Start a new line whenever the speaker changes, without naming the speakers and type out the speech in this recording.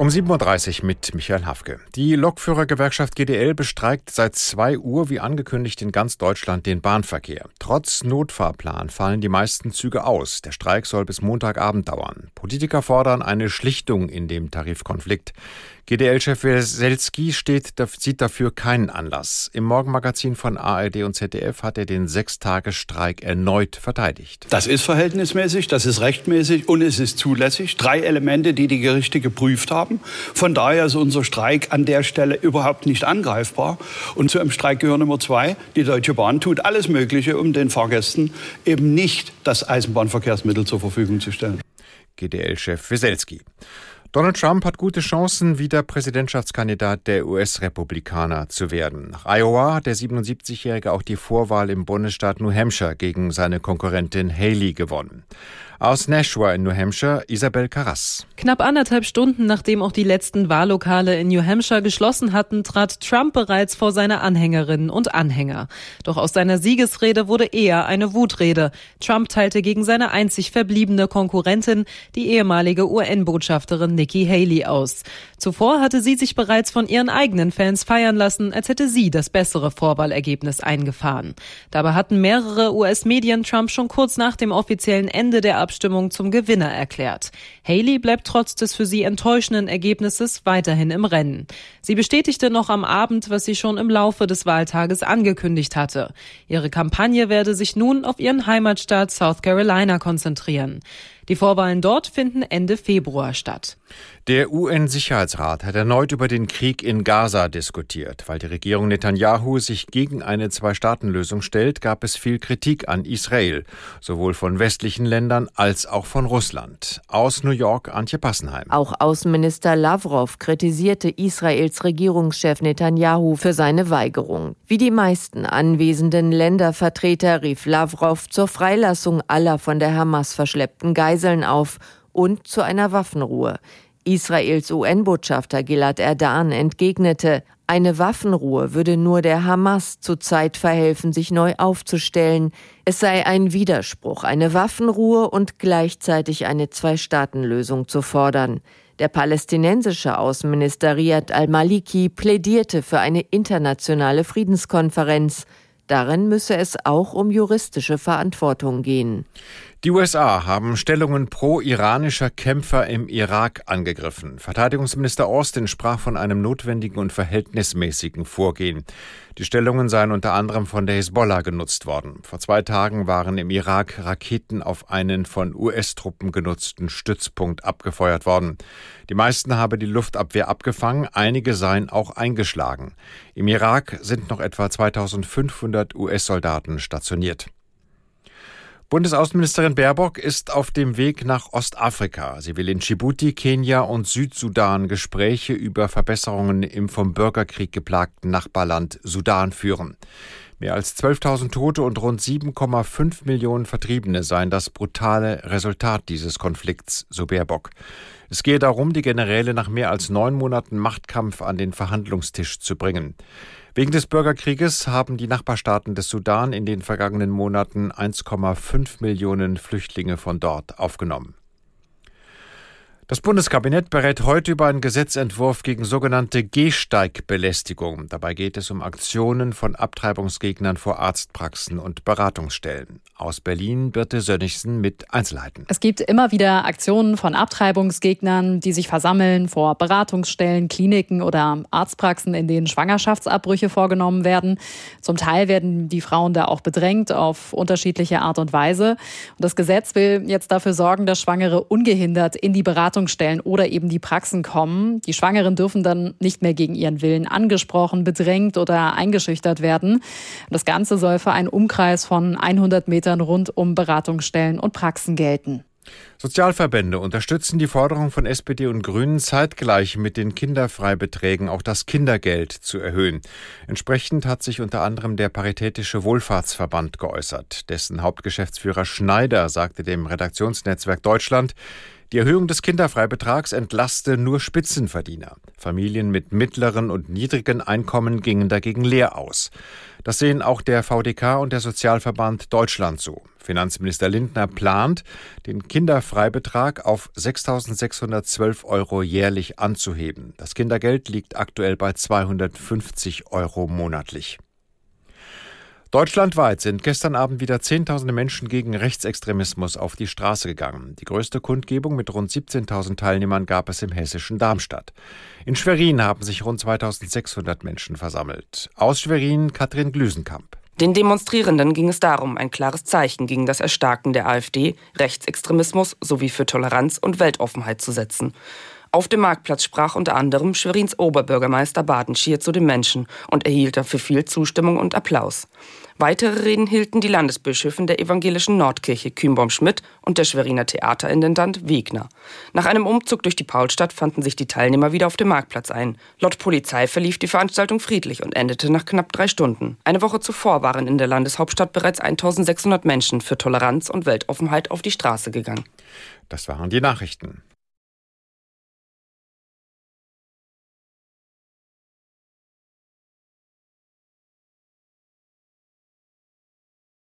Um 7.30 Uhr mit Michael Hafke. Die Lokführergewerkschaft GDL bestreikt seit 2 Uhr wie angekündigt in ganz Deutschland den Bahnverkehr. Trotz Notfahrplan fallen die meisten Züge aus. Der Streik soll bis Montagabend dauern. Politiker fordern eine Schlichtung in dem Tarifkonflikt. GDL-Chef Weselski steht, sieht dafür keinen Anlass. Im Morgenmagazin von ARD und ZDF hat er den Sechstagestreik erneut verteidigt.
Das ist verhältnismäßig, das ist rechtmäßig und es ist zulässig. Drei Elemente, die die Gerichte geprüft haben. Von daher ist unser Streik an der Stelle überhaupt nicht angreifbar. Und zu einem Streik gehört Nummer zwei. Die Deutsche Bahn tut alles Mögliche, um den Fahrgästen eben nicht das Eisenbahnverkehrsmittel zur Verfügung zu stellen.
GDL-Chef Weselski. Donald Trump hat gute Chancen, wieder Präsidentschaftskandidat der US-Republikaner zu werden. Nach Iowa hat der 77-Jährige auch die Vorwahl im Bundesstaat New Hampshire gegen seine Konkurrentin Haley gewonnen. Aus Nashua in New Hampshire, Isabel Carras.
Knapp anderthalb Stunden nachdem auch die letzten Wahllokale in New Hampshire geschlossen hatten, trat Trump bereits vor seine Anhängerinnen und Anhänger. Doch aus seiner Siegesrede wurde eher eine Wutrede. Trump teilte gegen seine einzig verbliebene Konkurrentin, die ehemalige UN-Botschafterin Nikki Haley, aus. Zuvor hatte sie sich bereits von ihren eigenen Fans feiern lassen, als hätte sie das bessere Vorwahlergebnis eingefahren. Dabei hatten mehrere US-Medien Trump schon kurz nach dem offiziellen Ende der Abstimmung zum Gewinner erklärt. Haley bleibt trotz des für sie enttäuschenden Ergebnisses weiterhin im Rennen. Sie bestätigte noch am Abend, was sie schon im Laufe des Wahltages angekündigt hatte. Ihre Kampagne werde sich nun auf ihren Heimatstaat South Carolina konzentrieren. Die Vorwahlen dort finden Ende Februar statt.
Der UN-Sicherheitsrat hat erneut über den Krieg in Gaza diskutiert. Weil die Regierung Netanyahu sich gegen eine Zwei-Staaten-Lösung stellt, gab es viel Kritik an Israel, sowohl von westlichen Ländern als auch von Russland. Aus New York Antje Passenheim.
Auch Außenminister Lavrov kritisierte Israels Regierungschef Netanyahu für seine Weigerung. Wie die meisten anwesenden Ländervertreter rief Lavrov zur Freilassung aller von der Hamas verschleppten Geiseln auf und zu einer Waffenruhe. Israels UN-Botschafter Gilad Erdan entgegnete, eine Waffenruhe würde nur der Hamas zurzeit verhelfen, sich neu aufzustellen. Es sei ein Widerspruch, eine Waffenruhe und gleichzeitig eine Zwei-Staaten-Lösung zu fordern. Der palästinensische Außenminister Riyad al-Maliki plädierte für eine internationale Friedenskonferenz. Darin müsse es auch um juristische Verantwortung gehen.
Die USA haben Stellungen pro-iranischer Kämpfer im Irak angegriffen. Verteidigungsminister Austin sprach von einem notwendigen und verhältnismäßigen Vorgehen. Die Stellungen seien unter anderem von der Hisbollah genutzt worden. Vor zwei Tagen waren im Irak Raketen auf einen von US-Truppen genutzten Stützpunkt abgefeuert worden. Die meisten habe die Luftabwehr abgefangen, einige seien auch eingeschlagen. Im Irak sind noch etwa 2500 US-Soldaten stationiert. Bundesaußenministerin Baerbock ist auf dem Weg nach Ostafrika. Sie will in Djibouti, Kenia und Südsudan Gespräche über Verbesserungen im vom Bürgerkrieg geplagten Nachbarland Sudan führen. Mehr als 12.000 Tote und rund 7,5 Millionen Vertriebene seien das brutale Resultat dieses Konflikts, so Baerbock. Es gehe darum, die Generäle nach mehr als neun Monaten Machtkampf an den Verhandlungstisch zu bringen. Wegen des Bürgerkrieges haben die Nachbarstaaten des Sudan in den vergangenen Monaten 1,5 Millionen Flüchtlinge von dort aufgenommen. Das Bundeskabinett berät heute über einen Gesetzentwurf gegen sogenannte Gehsteigbelästigung. Dabei geht es um Aktionen von Abtreibungsgegnern vor Arztpraxen und Beratungsstellen. Aus Berlin Birte Sönnigsen mit Einzelheiten.
Es gibt immer wieder Aktionen von Abtreibungsgegnern, die sich versammeln vor Beratungsstellen, Kliniken oder Arztpraxen, in denen Schwangerschaftsabbrüche vorgenommen werden. Zum Teil werden die Frauen da auch bedrängt auf unterschiedliche Art und Weise. Und das Gesetz will jetzt dafür sorgen, dass Schwangere ungehindert in die Beratung Beratungsstellen oder eben die Praxen kommen. Die Schwangeren dürfen dann nicht mehr gegen ihren Willen angesprochen, bedrängt oder eingeschüchtert werden. Das Ganze soll für einen Umkreis von 100 Metern rund um Beratungsstellen und Praxen gelten.
Sozialverbände unterstützen die Forderung von SPD und Grünen zeitgleich mit den Kinderfreibeträgen auch das Kindergeld zu erhöhen. Entsprechend hat sich unter anderem der Paritätische Wohlfahrtsverband geäußert. Dessen Hauptgeschäftsführer Schneider sagte dem Redaktionsnetzwerk Deutschland, Die Erhöhung des Kinderfreibetrags entlasste nur Spitzenverdiener. Familien mit mittleren und niedrigen Einkommen gingen dagegen leer aus. Das sehen auch der VDK und der Sozialverband Deutschland so. Finanzminister Lindner plant, den Kinderfreibetrag auf 6.612 Euro jährlich anzuheben. Das Kindergeld liegt aktuell bei 250 Euro monatlich. Deutschlandweit sind gestern Abend wieder Zehntausende Menschen gegen Rechtsextremismus auf die Straße gegangen. Die größte Kundgebung mit rund 17.000 Teilnehmern gab es im hessischen Darmstadt. In Schwerin haben sich rund 2600 Menschen versammelt. Aus Schwerin Katrin Glüsenkamp.
Den Demonstrierenden ging es darum, ein klares Zeichen gegen das Erstarken der AfD, Rechtsextremismus sowie für Toleranz und Weltoffenheit zu setzen. Auf dem Marktplatz sprach unter anderem Schwerins Oberbürgermeister Badenschier zu den Menschen und erhielt dafür viel Zustimmung und Applaus. Weitere Reden hielten die Landesbischöfin der evangelischen Nordkirche Kühnbaum-Schmidt und der Schweriner Theaterintendant Wegner. Nach einem Umzug durch die Paulstadt fanden sich die Teilnehmer wieder auf dem Marktplatz ein. Laut Polizei verlief die Veranstaltung friedlich und endete nach knapp drei Stunden. Eine Woche zuvor waren in der Landeshauptstadt bereits 1600 Menschen für Toleranz und Weltoffenheit auf die Straße gegangen.
Das waren die Nachrichten.